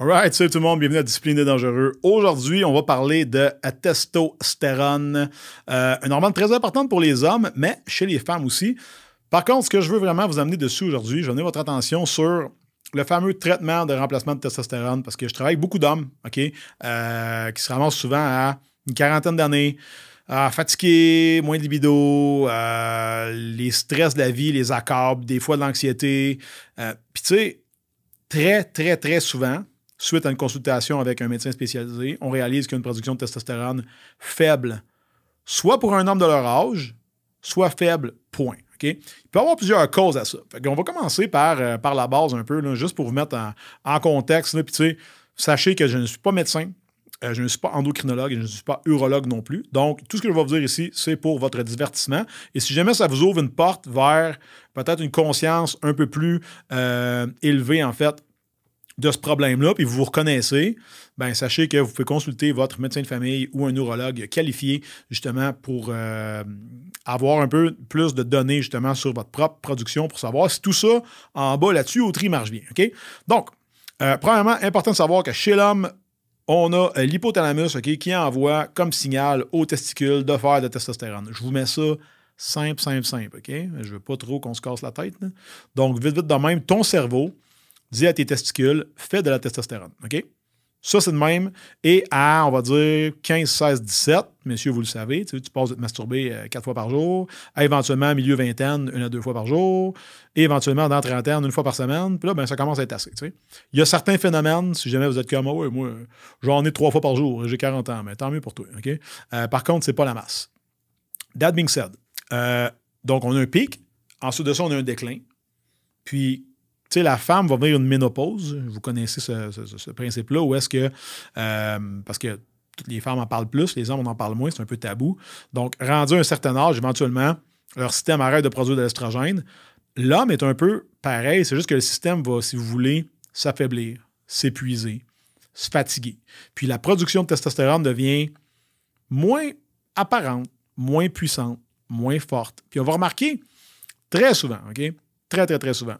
Alright, salut tout le monde, bienvenue à Discipliné Dangereux. Aujourd'hui, on va parler de testostérone, euh, une hormone très importante pour les hommes, mais chez les femmes aussi. Par contre, ce que je veux vraiment vous amener dessus aujourd'hui, je vais votre attention sur le fameux traitement de remplacement de testostérone, parce que je travaille avec beaucoup d'hommes, OK, euh, qui se ramassent souvent à une quarantaine d'années, fatigués, moins de libido, euh, les stress de la vie, les accords, des fois de l'anxiété. Puis tu sais, très, très, très souvent, suite à une consultation avec un médecin spécialisé, on réalise qu'il production de testostérone faible, soit pour un homme de leur âge, soit faible, point. Il peut y avoir plusieurs causes à ça. on va commencer par, euh, par la base un peu, juste pour vous mettre en, contexte. Sachez que je ne suis pas médecin, euh, je ne suis pas endocrinologue et je ne suis pas urologue non plus. Donc, tout ce que je vais vous dire ici, c'est pour votre divertissement. Et si jamais ça vous ouvre une porte vers peut-être une conscience un peu plus euh, élevée, en fait, de ce problème-là, puis vous vous reconnaissez, ben sachez que vous pouvez consulter votre médecin de famille ou un neurologue qualifié justement pour euh, avoir un peu plus de données justement sur votre propre production pour savoir si tout ça en bas là-dessus au tri marche bien. Donc, euh, premièrement, important de savoir que chez l'homme, on a euh, l'hypothalamus qui envoie comme signal aux testicules de faire de testostérone. Je vous mets ça simple, simple, simple. OK? Je ne veux pas trop qu'on se casse la tête. Donc, vite, vite de même, ton cerveau dis à tes testicules, fais de la testostérone. OK? Ça, c'est de même. Et à, on va dire, 15, 16, 17, messieurs, vous le savez, tu, passes de te masturber euh, quatre fois par jour, à éventuellement milieu vingtaine, une à deux fois par jour, et éventuellement dans trentaine, une fois par semaine. Puis là, ben, ça commence à être assez. Il y a certains phénomènes, si jamais vous êtes comme moi, moi, j'en ai trois fois par jour, j'ai 40 ans, mais tant mieux pour toi. Euh, par contre, c'est pas la masse. That being said, euh, donc on a un pic, ensuite de ça, on a un déclin. Puis sais, la femme va venir une ménopause. Vous connaissez ce, principe-là, où est-ce que, euh, parce que les femmes en parlent plus, les hommes, on en parle moins, c'est un peu tabou. Donc, rendu à un certain âge, éventuellement, leur système arrête de produire de l'estrogène. L'homme est un peu pareil, c'est juste que le système va, si vous voulez, s'affaiblir, s'épuiser, se fatiguer. Puis la production de testostérone devient moins apparente, moins puissante, moins forte. Puis on va remarquer très souvent, OK? Très, très, très souvent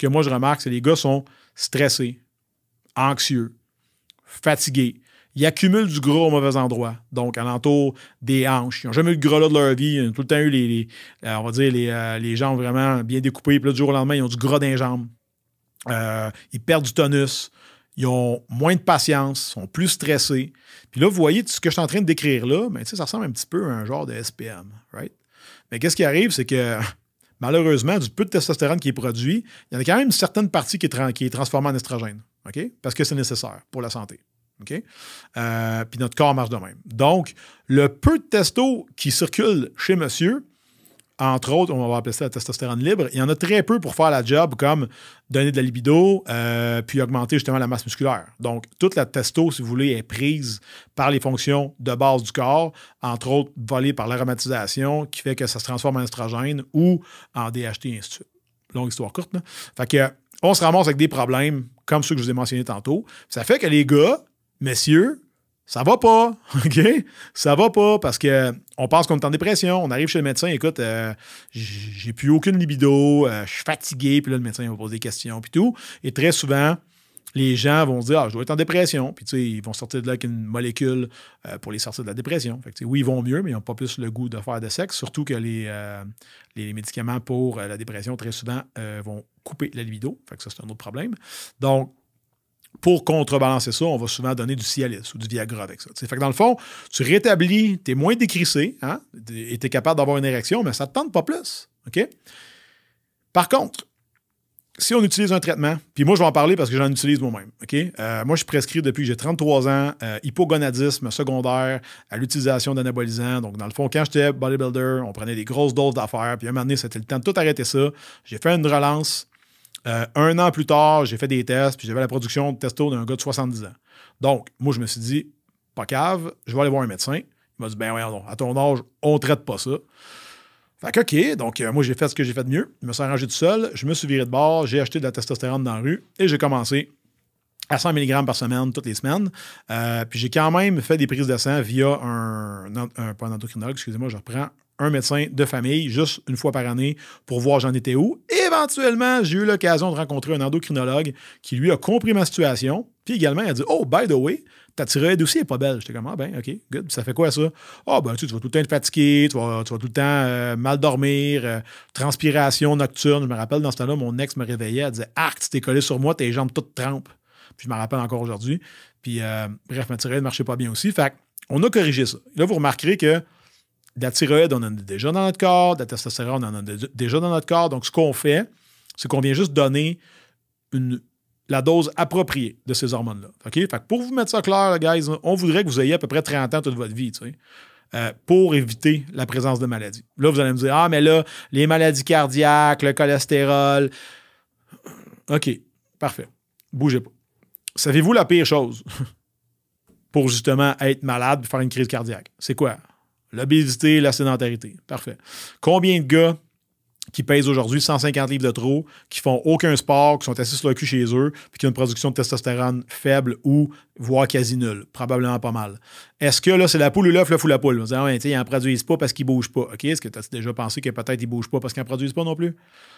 que moi, je remarque, c'est que les gars sont stressés, anxieux, fatigués. Ils accumulent du gras au mauvais endroit, donc alentour des hanches. Ils n'ont jamais eu de gras là de leur vie. Ils ont tout le temps eu les, euh, on va dire, les, euh, les, jambes vraiment bien découpées. Puis là, du jour au lendemain, ils ont du gras dans les jambes. Euh, ils perdent du tonus. Ils ont moins de patience, sont plus stressés. Puis là, vous voyez, ce que je suis en train de décrire là, ça ressemble un petit peu à un genre de SPM, right? Mais qu'est-ce qui arrive, c'est que malheureusement, du peu de testostérone qui est produit, il y en a quand même une certaine partie qui est, transformée en estrogène. OK? Parce que c'est nécessaire pour la santé. OK? Euh, puis notre corps marche de même. Donc, le peu de testo qui circule chez monsieur, entre autres, on va appeler ça la testostérone libre, il y en a très peu pour faire la job comme donner de la libido, euh, puis augmenter justement la masse musculaire. Donc, toute la testo, si vous voulez, est prise par les fonctions de base du corps, entre autres volée par l'aromatisation, qui fait que ça se transforme en estrogène ou en DHT, et. Longue histoire courte. Fait que, on se ramasse avec des problèmes comme ceux que je vous ai mentionnés tantôt. Ça fait que les gars, messieurs, ça va pas, OK? Ça va pas parce que on pense qu'on est en dépression. On arrive chez le médecin, écoute, euh, j'ai plus aucune libido, euh, je suis fatigué, puis là, le médecin va poser des questions, puis tout. Et très souvent, les gens vont se dire, ah, je dois être en dépression. Puis, tu sais, ils vont sortir de là avec une molécule euh, pour les sortir de la dépression. Fait que, oui, ils vont mieux, mais ils n'ont pas plus le goût de faire de sexe. Surtout que les, les médicaments pour la dépression, très souvent, vont couper la libido. Fait que ça, c'est un autre problème. Donc, pour contrebalancer ça, on va souvent donner du Cialis ou du Viagra avec ça. Fait que dans le fond, tu rétablis, tu es moins décrissé hein, et tu es capable d'avoir une érection, mais ça ne te tente pas plus. Par contre, si on utilise un traitement, puis moi je vais en parler parce que j'en utilise moi-même. Euh, moi je suis prescrit depuis que j'ai 33 ans, euh, hypogonadisme secondaire à l'utilisation d'anabolisants. Donc dans le fond, quand j'étais bodybuilder, on prenait des grosses doses d'affaires, puis à un moment donné, c'était le temps de tout arrêter ça. J'ai fait une relance euh, un an plus tard, j'ai fait des tests, puis j'avais la production de testo d'un gars de 70 ans. Donc, moi, je me suis dit, pas cave, je vais aller voir un médecin. Il m'a dit, ben voyons, à ton âge, on traite pas ça. Fait que, OK, donc euh, moi, j'ai fait ce que j'ai fait de mieux. Je me suis arrangé tout seul, je me suis viré de bord, j'ai acheté de la testostérone dans la rue et j'ai commencé à 100 mg par semaine toutes les semaines. Euh, puis j'ai quand même fait des prises de sang via un, un, excusez-moi, je reprends un médecin de famille juste une fois par année pour voir j'en étais où. éventuellement, j'ai eu l'occasion de rencontrer un endocrinologue qui, lui, a compris ma situation, Puis également, elle a dit Oh, by the way, ta thyroïde aussi n'est pas belle. J'étais comme Ah, ben, OK, good. Ça fait quoi ça? Ah, ben, tu, tu, vas tout le temps être fatigué, tu vas, tu vas tout le temps euh, mal dormir, euh, transpiration nocturne. Je me rappelle, dans ce temps-là, mon ex me réveillait, elle disait Arc, tu t'es collé sur moi, tes jambes toutes trempent. Puis je me rappelle encore aujourd'hui. Puis, euh, bref, ma thyroïde ne marchait pas bien aussi. Fait on a corrigé ça. Là, vous remarquerez que de la thyroïde, on en a déjà dans notre corps, de la testostérone, on en a déjà dans notre corps. Donc, ce qu'on fait, c'est qu'on vient juste donner la dose appropriée de ces hormones-là. OK? Fait que pour vous mettre ça clair, guys, on voudrait que vous ayez à peu près 30 ans toute votre vie, tu sais, euh, pour éviter la présence de maladies. Là, vous allez me dire, ah, mais là, les maladies cardiaques, le cholestérol. OK, parfait. Bougez pas. Savez-vous la pire chose pour justement être malade et faire une crise cardiaque? C'est quoi? L'obésité, la sédentarité. Parfait. Combien de gars qui pèsent aujourd'hui 150 livres de trop, qui font aucun sport, qui sont assis sur le cul chez eux, puis qui ont une production de testostérone faible ou voire quasi nulle? Probablement pas mal. Est-ce que là, c'est la poule ou l'œuf, l'œuf ou la poule? Vous ah ils n'en produisent pas parce qu'ils ne bougent pas. OK? Est-ce que tu as déjà pensé que peut-être ils ne bougent pas parce qu'ils n'en produisent pas non plus?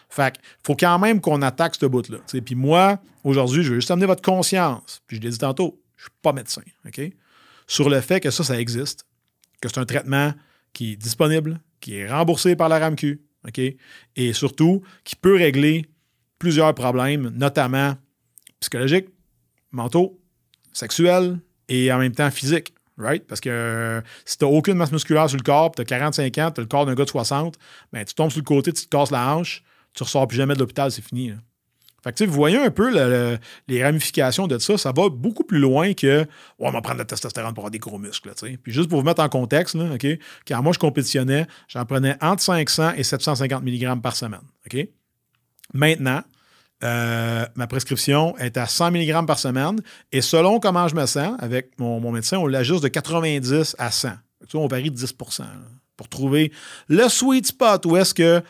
Fait faut quand même qu'on attaque ce bout-là. Puis moi, aujourd'hui, je veux juste amener votre conscience. Puis je l'ai dit tantôt, je ne suis pas médecin. OK? Sur le fait que ça, ça existe, que c'est un traitement qui est disponible, qui est remboursé par la RAMQ, OK? Et surtout, qui peut régler plusieurs problèmes, notamment psychologiques, mentaux, sexuels et en même temps physiques. Right? Parce que euh, si tu n'as aucune masse musculaire sur le corps, tu as 45 ans, tu as le corps d'un gars de 60, ben, tu tombes sur le côté, tu te casses la hanche, tu ressors plus jamais de l'hôpital, c'est fini. Fait que, vous voyez un peu les ramifications de ça, ça va beaucoup plus loin que on va prendre de la testostérone pour avoir des gros muscles. Puis juste pour vous mettre en contexte, là, quand moi je compétitionnais, j'en prenais entre 500 et 750 mg par semaine. Maintenant, euh, ma prescription est à 100 mg par semaine et selon comment je me sens, avec mon, médecin, on l'ajuste de 90 à 100. on varie de 10% pour trouver le sweet spot où est-ce que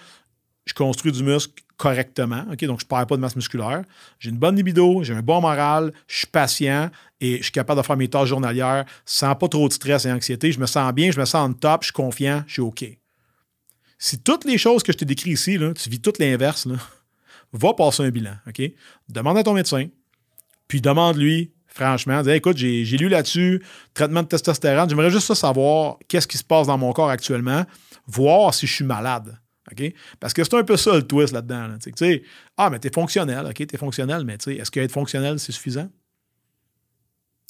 je construis du muscle correctement. Donc, je ne perds pas de masse musculaire. J'ai une bonne libido, j'ai un bon moral, je suis patient et je suis capable de faire mes tâches journalières sans pas trop de stress et anxiété. Je me sens bien, je me sens en top, je suis confiant, je suis OK. Si toutes les choses que je te décris ici, tu vis tout l'inverse, va passer un bilan. ok? Demande à ton médecin, puis demande-lui, franchement, dis, écoute, j'ai lu là-dessus, traitement de testostérone, j'aimerais juste savoir qu'est-ce qui se passe dans mon corps actuellement, voir si je suis malade. Parce que c'est un peu ça le twist là-dedans. ah, mais tu es fonctionnel, OK, tu es fonctionnel, mais est-ce qu'être fonctionnel, c'est suffisant?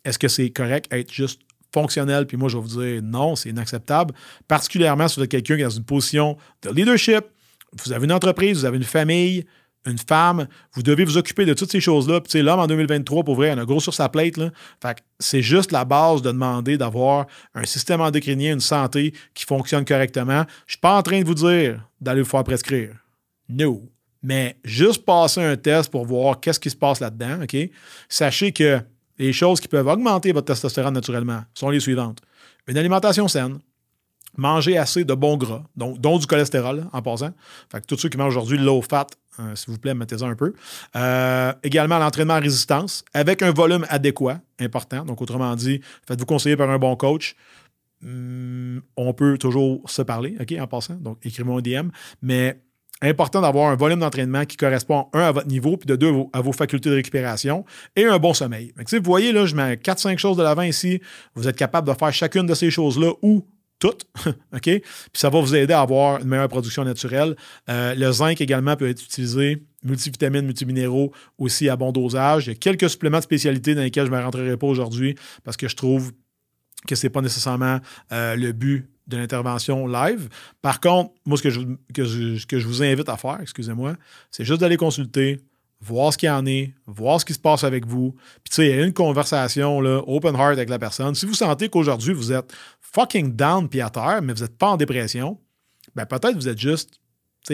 Est-ce que c'est correct être juste fonctionnel? Puis moi, je vais vous dire non, c'est inacceptable, particulièrement si vous êtes quelqu'un qui est dans une position de leadership, vous avez une entreprise, vous avez une famille, une femme, vous devez vous occuper de toutes ces choses-là. Puis, l'homme en 2023, pour vrai, il a gros sur sa plate. Là. Fait c'est juste la base de demander d'avoir un système endocrinien, une santé qui fonctionne correctement. Je suis pas en train de vous dire d'aller vous faire prescrire. No. Mais juste passer un test pour voir qu'est-ce qui se passe là-dedans, OK? Sachez que les choses qui peuvent augmenter votre testostérone naturellement sont les suivantes. Une alimentation saine, manger assez de bons gras, donc, dont du cholestérol en passant. Fait que tous ceux qui mangent aujourd'hui low fat, euh, s'il vous plaît, mettez-en un peu. Euh, également, l'entraînement en résistance avec un volume adéquat, important. Donc, autrement dit, faites-vous conseiller par un bon coach. Hmm, on peut toujours se parler, OK, en passant. Donc, écrivez-moi un DM. Mais important d'avoir un volume d'entraînement qui correspond, un, à votre niveau, puis de deux, à vos, facultés de récupération et un bon sommeil. vous voyez, là, je mets 4-5 choses de l'avant ici. Vous êtes capable de faire chacune de ces choses-là ou toutes. OK? Puis ça va vous aider à avoir une meilleure production naturelle. Euh, le zinc également peut être utilisé, multivitamines, multiminéraux aussi à bon dosage. Il y a quelques suppléments de spécialité dans lesquels je ne me rentrerai pas aujourd'hui parce que je trouve que ce n'est pas nécessairement euh, le but de l'intervention live. Par contre, moi, ce que je, que que je vous invite à faire, excusez-moi, c'est juste d'aller consulter voir ce qu'il y en est, voir ce qui se passe avec vous. Puis, tu sais, il y a une conversation, là, open heart avec la personne. Si vous sentez qu'aujourd'hui, vous êtes fucking down puis à terre, mais vous n'êtes pas en dépression, ben peut-être vous êtes juste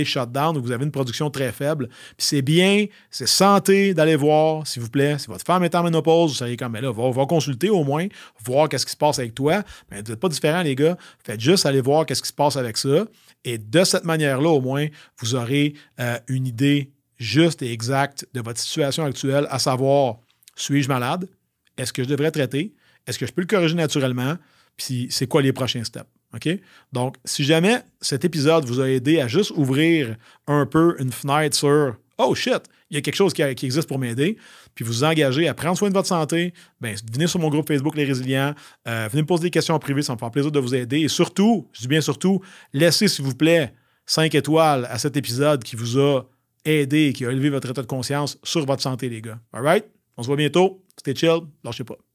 shut down ou vous avez une production très faible. Puis c'est bien, c'est santé d'aller voir, s'il vous plaît. Si votre femme est en ménopause, vous savez comme, mais là, va, va, consulter au moins, voir qu'est-ce qui se passe avec toi. Mais vous n'êtes pas différent, les gars. Faites juste aller voir qu'est-ce qui se passe avec ça. Et de cette manière-là, au moins, vous aurez euh, une idée juste et exact de votre situation actuelle, à savoir, suis-je malade? Est-ce que je devrais traiter? Est-ce que je peux le corriger naturellement? Puis c'est quoi les prochains steps? OK? Donc, si jamais cet épisode vous a aidé à juste ouvrir un peu une fenêtre sur oh shit, il y a quelque chose qui, existe pour m'aider, puis vous engagez à prendre soin de votre santé, ben, venez sur mon groupe Facebook Les Résilients, euh, venez me poser des questions en privé, ça me fera plaisir de vous aider. Et surtout, je dis bien surtout, laissez s'il vous plaît 5 étoiles à cet épisode qui vous a aidé, qui a élevé votre état de conscience sur votre santé, les gars. All right? On se voit bientôt. C'était chill. Lâchez pas.